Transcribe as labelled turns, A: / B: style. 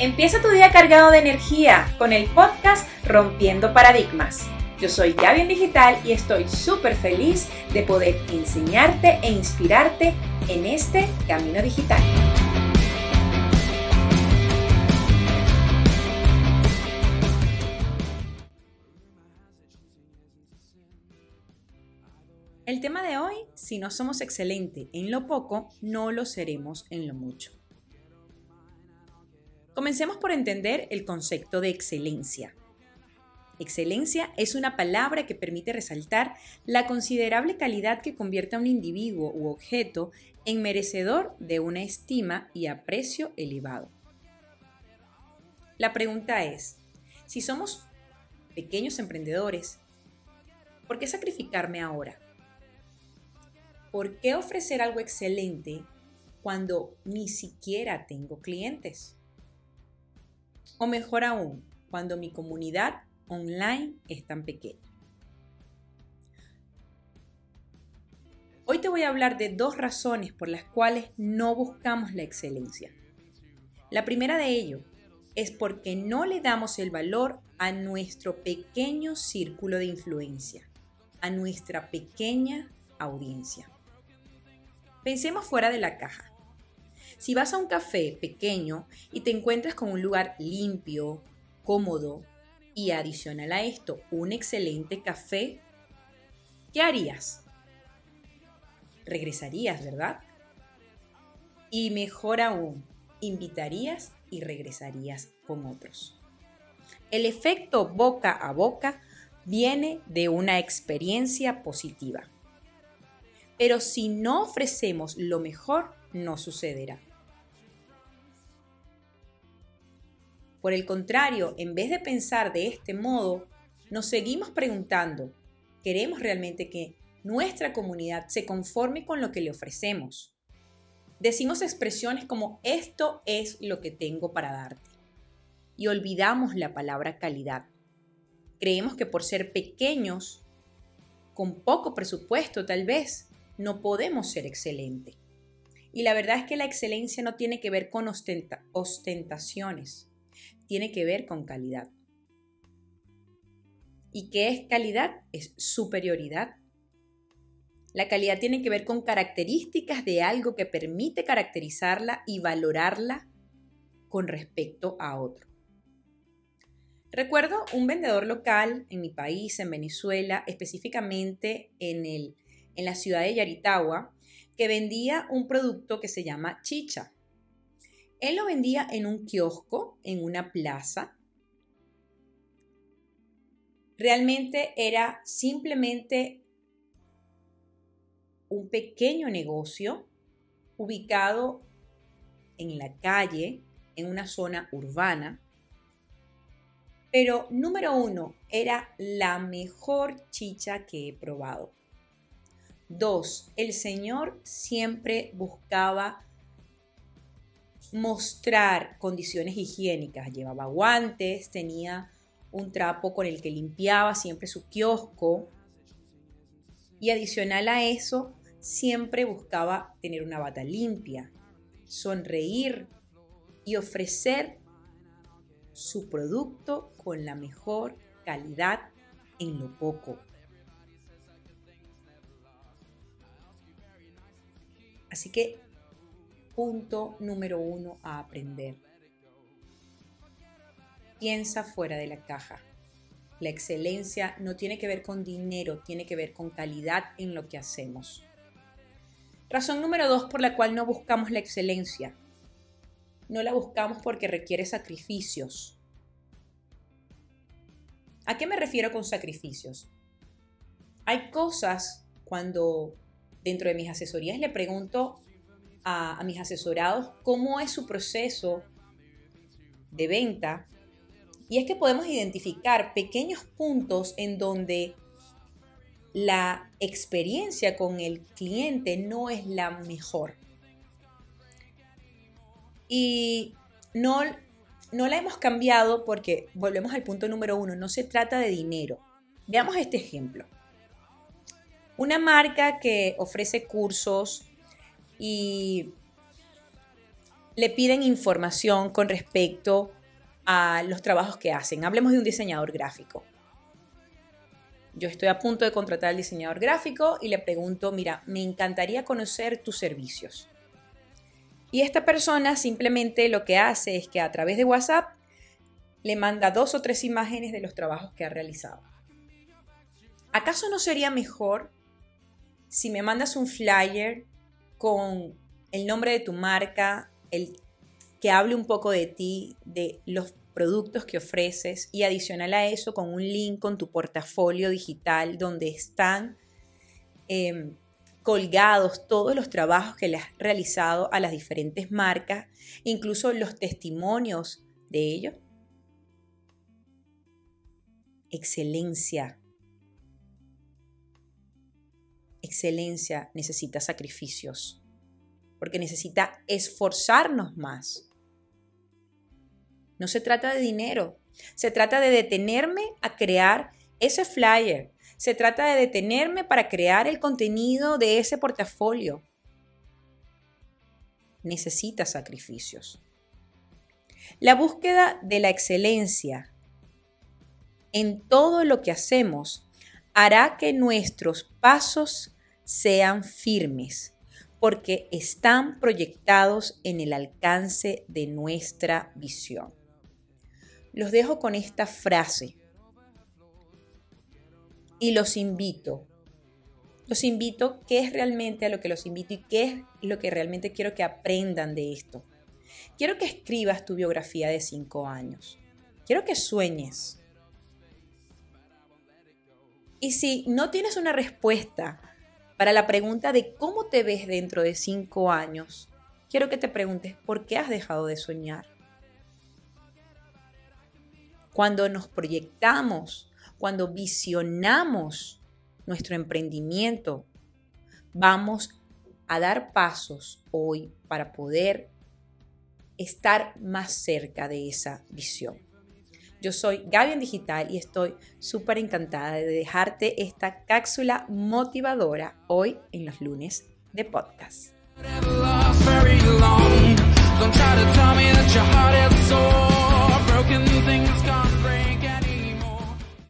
A: Empieza tu día cargado de energía con el podcast Rompiendo Paradigmas. Yo soy Gaby en Digital y estoy súper feliz de poder enseñarte e inspirarte en este camino digital. El tema de hoy, si no somos excelentes en lo poco, no lo seremos en lo mucho. Comencemos por entender el concepto de excelencia. Excelencia es una palabra que permite resaltar la considerable calidad que convierte a un individuo u objeto en merecedor de una estima y aprecio elevado. La pregunta es, si somos pequeños emprendedores, ¿por qué sacrificarme ahora? ¿Por qué ofrecer algo excelente cuando ni siquiera tengo clientes? O mejor aún, cuando mi comunidad online es tan pequeña. Hoy te voy a hablar de dos razones por las cuales no buscamos la excelencia. La primera de ello es porque no le damos el valor a nuestro pequeño círculo de influencia, a nuestra pequeña audiencia. Pensemos fuera de la caja. Si vas a un café pequeño y te encuentras con un lugar limpio, cómodo y adicional a esto un excelente café, ¿qué harías? Regresarías, ¿verdad? Y mejor aún, invitarías y regresarías con otros. El efecto boca a boca viene de una experiencia positiva. Pero si no ofrecemos lo mejor, no sucederá. Por el contrario, en vez de pensar de este modo, nos seguimos preguntando, ¿queremos realmente que nuestra comunidad se conforme con lo que le ofrecemos? Decimos expresiones como esto es lo que tengo para darte. Y olvidamos la palabra calidad. Creemos que por ser pequeños, con poco presupuesto tal vez, no podemos ser excelentes. Y la verdad es que la excelencia no tiene que ver con ostentaciones tiene que ver con calidad. ¿Y qué es calidad? Es superioridad. La calidad tiene que ver con características de algo que permite caracterizarla y valorarla con respecto a otro. Recuerdo un vendedor local en mi país, en Venezuela, específicamente en, el, en la ciudad de Yaritagua, que vendía un producto que se llama chicha. Él lo vendía en un kiosco, en una plaza. Realmente era simplemente un pequeño negocio ubicado en la calle, en una zona urbana. Pero número uno, era la mejor chicha que he probado. Dos, el Señor siempre buscaba mostrar condiciones higiénicas. Llevaba guantes, tenía un trapo con el que limpiaba siempre su kiosco. Y adicional a eso, siempre buscaba tener una bata limpia, sonreír y ofrecer su producto con la mejor calidad en lo poco. Así que punto número uno a aprender. Piensa fuera de la caja. La excelencia no tiene que ver con dinero, tiene que ver con calidad en lo que hacemos. Razón número dos por la cual no buscamos la excelencia. No la buscamos porque requiere sacrificios. ¿A qué me refiero con sacrificios? Hay cosas cuando dentro de mis asesorías le pregunto a, mis asesorados cómo es su proceso de venta. Y es que podemos identificar pequeños puntos en donde la experiencia con el cliente no es la mejor. Y no, no la hemos cambiado porque volvemos al punto número uno, no se trata de dinero. Veamos este ejemplo. Una marca que ofrece cursos y le piden información con respecto a los trabajos que hacen. Hablemos de un diseñador gráfico. Yo estoy a punto de contratar al diseñador gráfico y le pregunto, mira, me encantaría conocer tus servicios. Y esta persona simplemente lo que hace es que a través de WhatsApp le manda dos o tres imágenes de los trabajos que ha realizado. ¿Acaso no sería mejor si me mandas un flyer con el nombre de tu marca, el que hable un poco de ti, de los productos que ofreces y adicional a eso con un link con tu portafolio digital donde están em, colgados todos los trabajos que le has realizado a las diferentes marcas, incluso los testimonios de ellos. Excelencia. Excelencia necesita sacrificios, porque necesita esforzarnos más. No se trata de dinero, se trata de detenerme a crear ese flyer, se trata de detenerme para crear el contenido de ese portafolio. Necesita sacrificios. La búsqueda de la excelencia en todo lo que hacemos hará que nuestros pasos sean firmes, porque están proyectados en el alcance de nuestra visión. Los dejo con esta frase y los invito. Los invito, ¿qué es realmente a lo que los invito y qué es lo que realmente quiero que aprendan de esto? Quiero que escribas tu biografía de cinco años. Quiero que sueñes. Y si no tienes una respuesta para la pregunta de cómo te ves dentro de cinco años, quiero que te preguntes por qué has dejado de soñar. Cuando nos proyectamos cuando visionamos nuestro emprendimiento, vamos a dar pasos hoy para poder estar más cerca de esa visión. Yo soy Gaby en Digital y estoy súper encantada de dejarte esta cápsula motivadora hoy en los lunes de podcast.